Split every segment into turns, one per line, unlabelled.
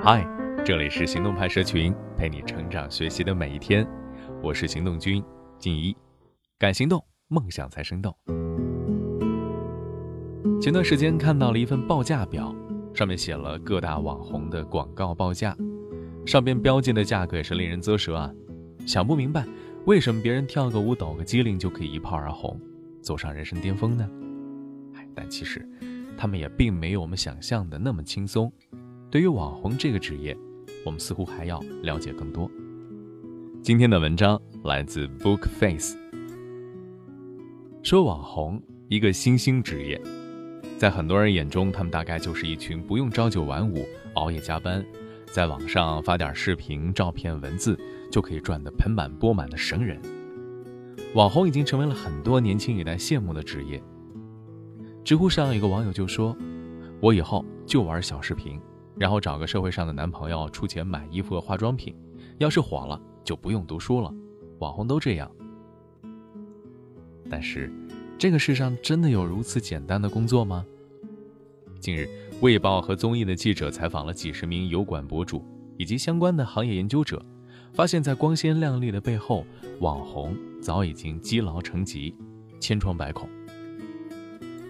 嗨，这里是行动派社群，陪你成长学习的每一天。我是行动君静怡，敢行动，梦想才生动。前段时间看到了一份报价表，上面写了各大网红的广告报价，上边标记的价格也是令人啧舌啊。想不明白，为什么别人跳个舞、抖个机灵就可以一炮而红，走上人生巅峰呢？哎，但其实，他们也并没有我们想象的那么轻松。对于网红这个职业，我们似乎还要了解更多。今天的文章来自 Book Face，说网红一个新兴职业，在很多人眼中，他们大概就是一群不用朝九晚五、熬夜加班，在网上发点视频、照片、文字就可以赚得盆满钵满的神人。网红已经成为了很多年轻一代羡慕的职业。知乎上有个网友就说：“我以后就玩小视频。”然后找个社会上的男朋友出钱买衣服和化妆品，要是火了就不用读书了。网红都这样。但是，这个世上真的有如此简单的工作吗？近日，《卫报》和综艺的记者采访了几十名油管博主以及相关的行业研究者，发现，在光鲜亮丽的背后，网红早已经积劳成疾，千疮百孔。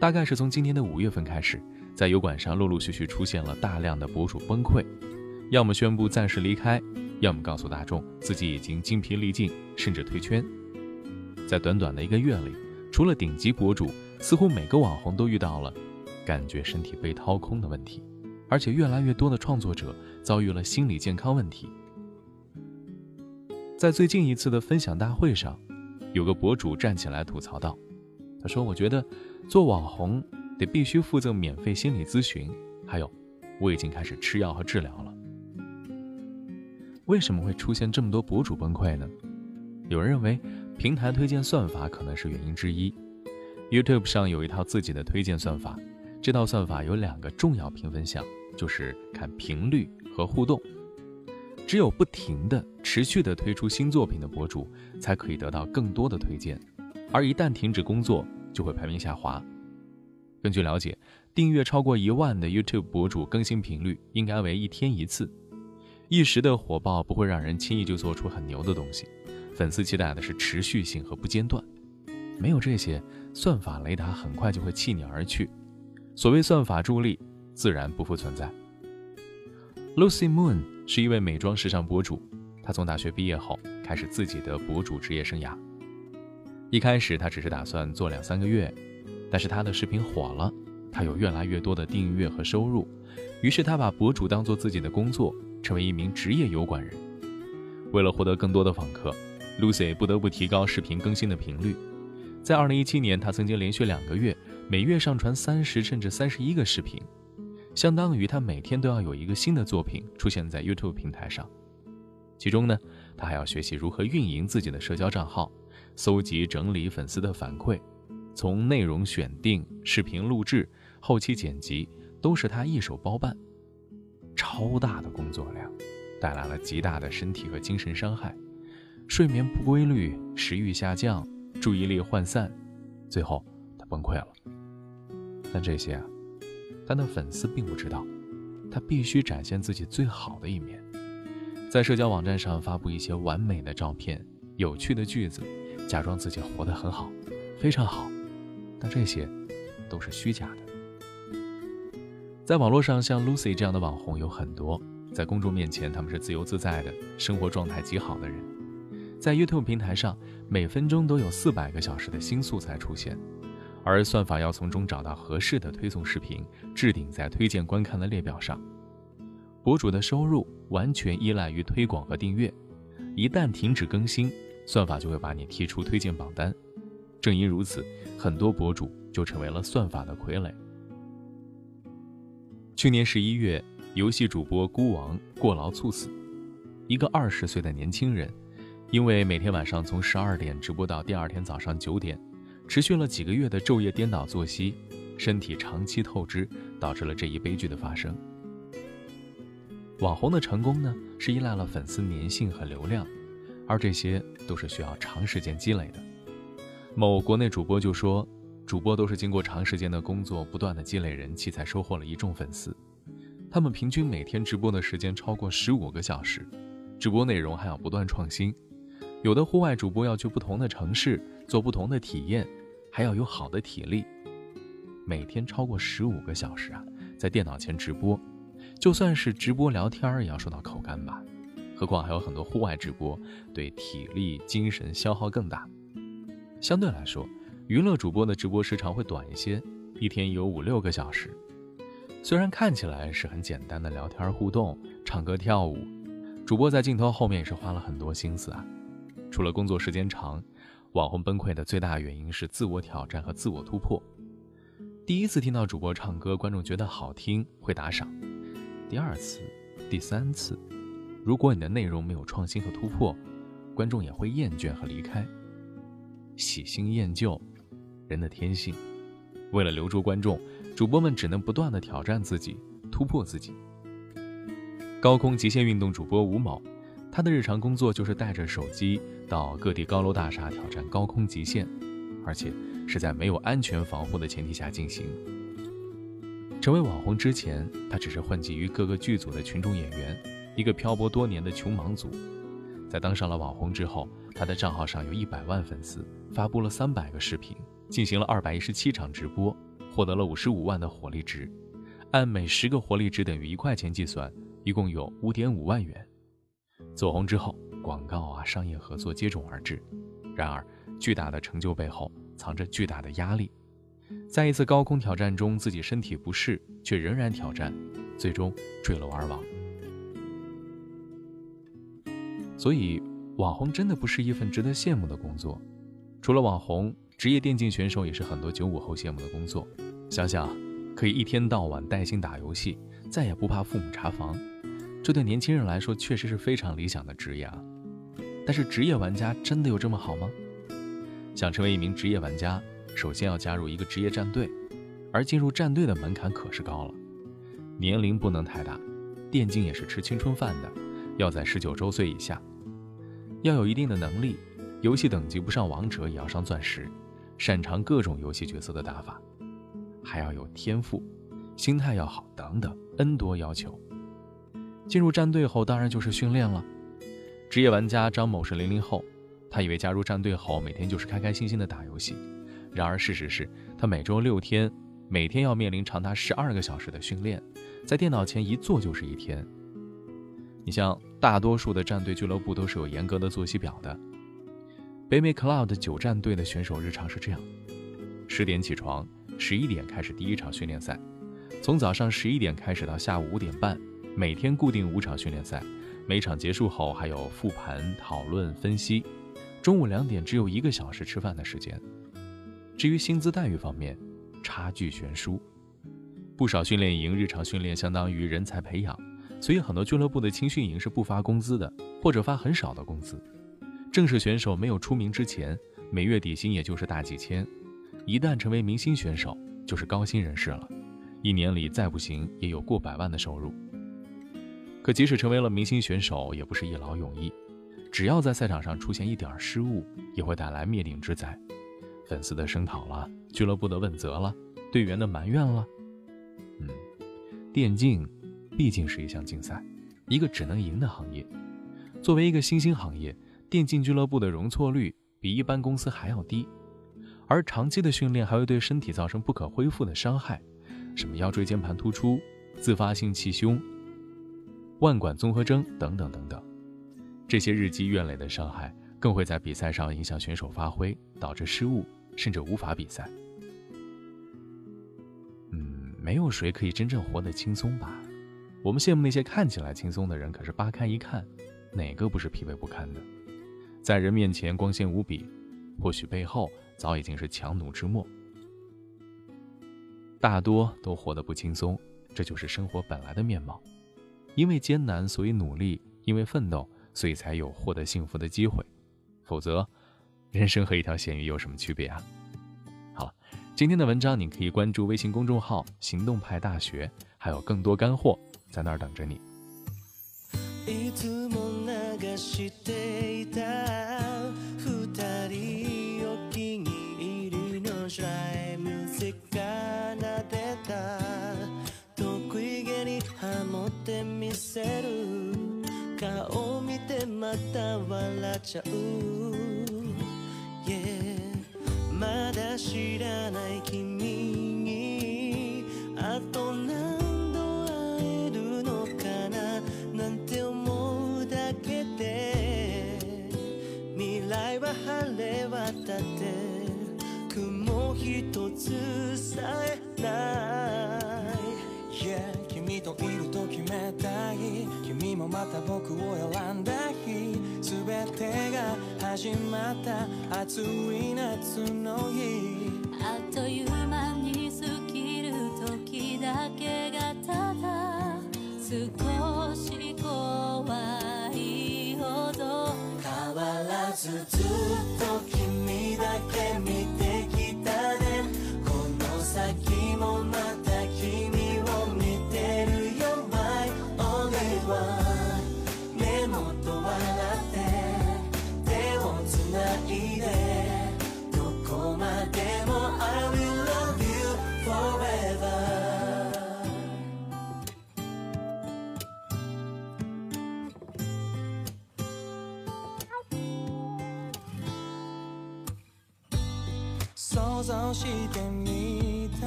大概是从今年的五月份开始。在油管上陆陆续续出现了大量的博主崩溃，要么宣布暂时离开，要么告诉大众自己已经精疲力尽，甚至退圈。在短短的一个月里，除了顶级博主，似乎每个网红都遇到了感觉身体被掏空的问题，而且越来越多的创作者遭遇了心理健康问题。在最近一次的分享大会上，有个博主站起来吐槽道：“他说，我觉得做网红。”得必须附赠免费心理咨询，还有，我已经开始吃药和治疗了。为什么会出现这么多博主崩溃呢？有人认为平台推荐算法可能是原因之一。YouTube 上有一套自己的推荐算法，这套算法有两个重要评分项，就是看频率和互动。只有不停的、持续的推出新作品的博主，才可以得到更多的推荐，而一旦停止工作，就会排名下滑。根据了解，订阅超过一万的 YouTube 博主更新频率应该为一天一次。一时的火爆不会让人轻易就做出很牛的东西，粉丝期待的是持续性和不间断。没有这些，算法雷达很快就会弃你而去。所谓算法助力，自然不复存在。Lucy Moon 是一位美妆时尚博主，她从大学毕业后开始自己的博主职业生涯。一开始，她只是打算做两三个月。但是他的视频火了，他有越来越多的订阅和收入，于是他把博主当做自己的工作，成为一名职业油管人。为了获得更多的访客，Lucy 不得不提高视频更新的频率。在2017年，他曾经连续两个月每月上传三十甚至三十一个视频，相当于他每天都要有一个新的作品出现在 YouTube 平台上。其中呢，他还要学习如何运营自己的社交账号，搜集整理粉丝的反馈。从内容选定、视频录制、后期剪辑，都是他一手包办，超大的工作量，带来了极大的身体和精神伤害，睡眠不规律，食欲下降，注意力涣散，最后他崩溃了。但这些啊，他的粉丝并不知道，他必须展现自己最好的一面，在社交网站上发布一些完美的照片、有趣的句子，假装自己活得很好，非常好。但这些都是虚假的。在网络上，像 Lucy 这样的网红有很多，在公众面前，他们是自由自在的，生活状态极好的人。在 YouTube 平台上，每分钟都有四百个小时的新素材出现，而算法要从中找到合适的推送视频，置顶在推荐观看的列表上。博主的收入完全依赖于推广和订阅，一旦停止更新，算法就会把你踢出推荐榜单。正因如此，很多博主就成为了算法的傀儡。去年十一月，游戏主播孤王过劳猝死。一个二十岁的年轻人，因为每天晚上从十二点直播到第二天早上九点，持续了几个月的昼夜颠倒作息，身体长期透支，导致了这一悲剧的发生。网红的成功呢，是依赖了粉丝粘性和流量，而这些都是需要长时间积累的。某国内主播就说，主播都是经过长时间的工作，不断的积累人气，才收获了一众粉丝。他们平均每天直播的时间超过十五个小时，直播内容还要不断创新。有的户外主播要去不同的城市做不同的体验，还要有好的体力。每天超过十五个小时啊，在电脑前直播，就算是直播聊天也要说到口干吧。何况还有很多户外直播，对体力、精神消耗更大。相对来说，娱乐主播的直播时长会短一些，一天有五六个小时。虽然看起来是很简单的聊天互动、唱歌跳舞，主播在镜头后面也是花了很多心思啊。除了工作时间长，网红崩溃的最大原因是自我挑战和自我突破。第一次听到主播唱歌，观众觉得好听会打赏；第二次、第三次，如果你的内容没有创新和突破，观众也会厌倦和离开。喜新厌旧，人的天性。为了留住观众。主播们只能不断的挑战自己，突破自己。高空极限运动主播吴某，他的日常工作就是带着手机到各地高楼大厦挑战高空极限，而且是在没有安全防护的前提下进行。成为网红之前，他只是混迹于各个剧组的群众演员，一个漂泊多年的穷忙族。在当上了网红之后，他的账号上有一百万粉丝，发布了三百个视频，进行了二百一十七场直播。获得了五十五万的火力值，按每十个火力值等于一块钱计算，一共有五点五万元。走红之后，广告啊、商业合作接踵而至。然而，巨大的成就背后藏着巨大的压力。在一次高空挑战中，自己身体不适，却仍然挑战，最终坠楼而亡。所以，网红真的不是一份值得羡慕的工作。除了网红，职业电竞选手也是很多九五后羡慕的工作。想想，可以一天到晚带薪打游戏，再也不怕父母查房，这对年轻人来说确实是非常理想的职业啊。但是，职业玩家真的有这么好吗？想成为一名职业玩家，首先要加入一个职业战队，而进入战队的门槛可是高了，年龄不能太大，电竞也是吃青春饭的，要在十九周岁以下，要有一定的能力，游戏等级不上王者也要上钻石，擅长各种游戏角色的打法。还要有天赋，心态要好，等等 N 多要求。进入战队后，当然就是训练了。职业玩家张某是零零后，他以为加入战队后每天就是开开心心的打游戏，然而事实是他每周六天，每天要面临长达十二个小时的训练，在电脑前一坐就是一天。你像大多数的战队俱乐部都是有严格的作息表的，北美 Cloud 九战队的选手日常是这样：十点起床。十一点开始第一场训练赛，从早上十一点开始到下午五点半，每天固定五场训练赛，每场结束后还有复盘、讨论、分析。中午两点只有一个小时吃饭的时间。至于薪资待遇方面，差距悬殊。不少训练营日常训练相当于人才培养，所以很多俱乐部的青训营是不发工资的，或者发很少的工资。正式选手没有出名之前，每月底薪也就是大几千。一旦成为明星选手，就是高薪人士了，一年里再不行也有过百万的收入。可即使成为了明星选手，也不是一劳永逸，只要在赛场上出现一点失误，也会带来灭顶之灾。粉丝的声讨了，俱乐部的问责了，队员的埋怨了。嗯，电竞毕竟是一项竞赛，一个只能赢的行业。作为一个新兴行业，电竞俱乐部的容错率比一般公司还要低。而长期的训练还会对身体造成不可恢复的伤害，什么腰椎间盘突出、自发性气胸、腕管综合征等等等等，这些日积月累的伤害更会在比赛上影响选手发挥，导致失误，甚至无法比赛。嗯，没有谁可以真正活得轻松吧？我们羡慕那些看起来轻松的人，可是扒开一看，哪个不是疲惫不堪的？在人面前光鲜无比，或许背后……早已经是强弩之末，大多都活得不轻松，这就是生活本来的面貌。因为艰难，所以努力；因为奋斗，所以才有获得幸福的机会。否则，人生和一条咸鱼有什么区别啊？好了，今天的文章你可以关注微信公众号“行动派大学”，还有更多干货在那儿等着你。
いつも流していた二人お気に入りのシライムセカナデタ得意げにハモってみせる。顔見てまた笑っちゃう、yeah、まだ知らない君。だって雲一つさえない。
Yeah 君といると決めたい君もまた僕を選んだ日。全てが始まった。熱い像してみた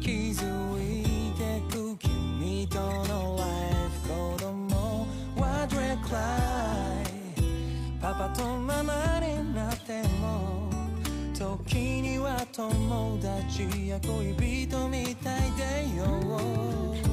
気づいてく君とのライフ子供はドレクライパパとママになっても時には友達や恋人みたいでよ。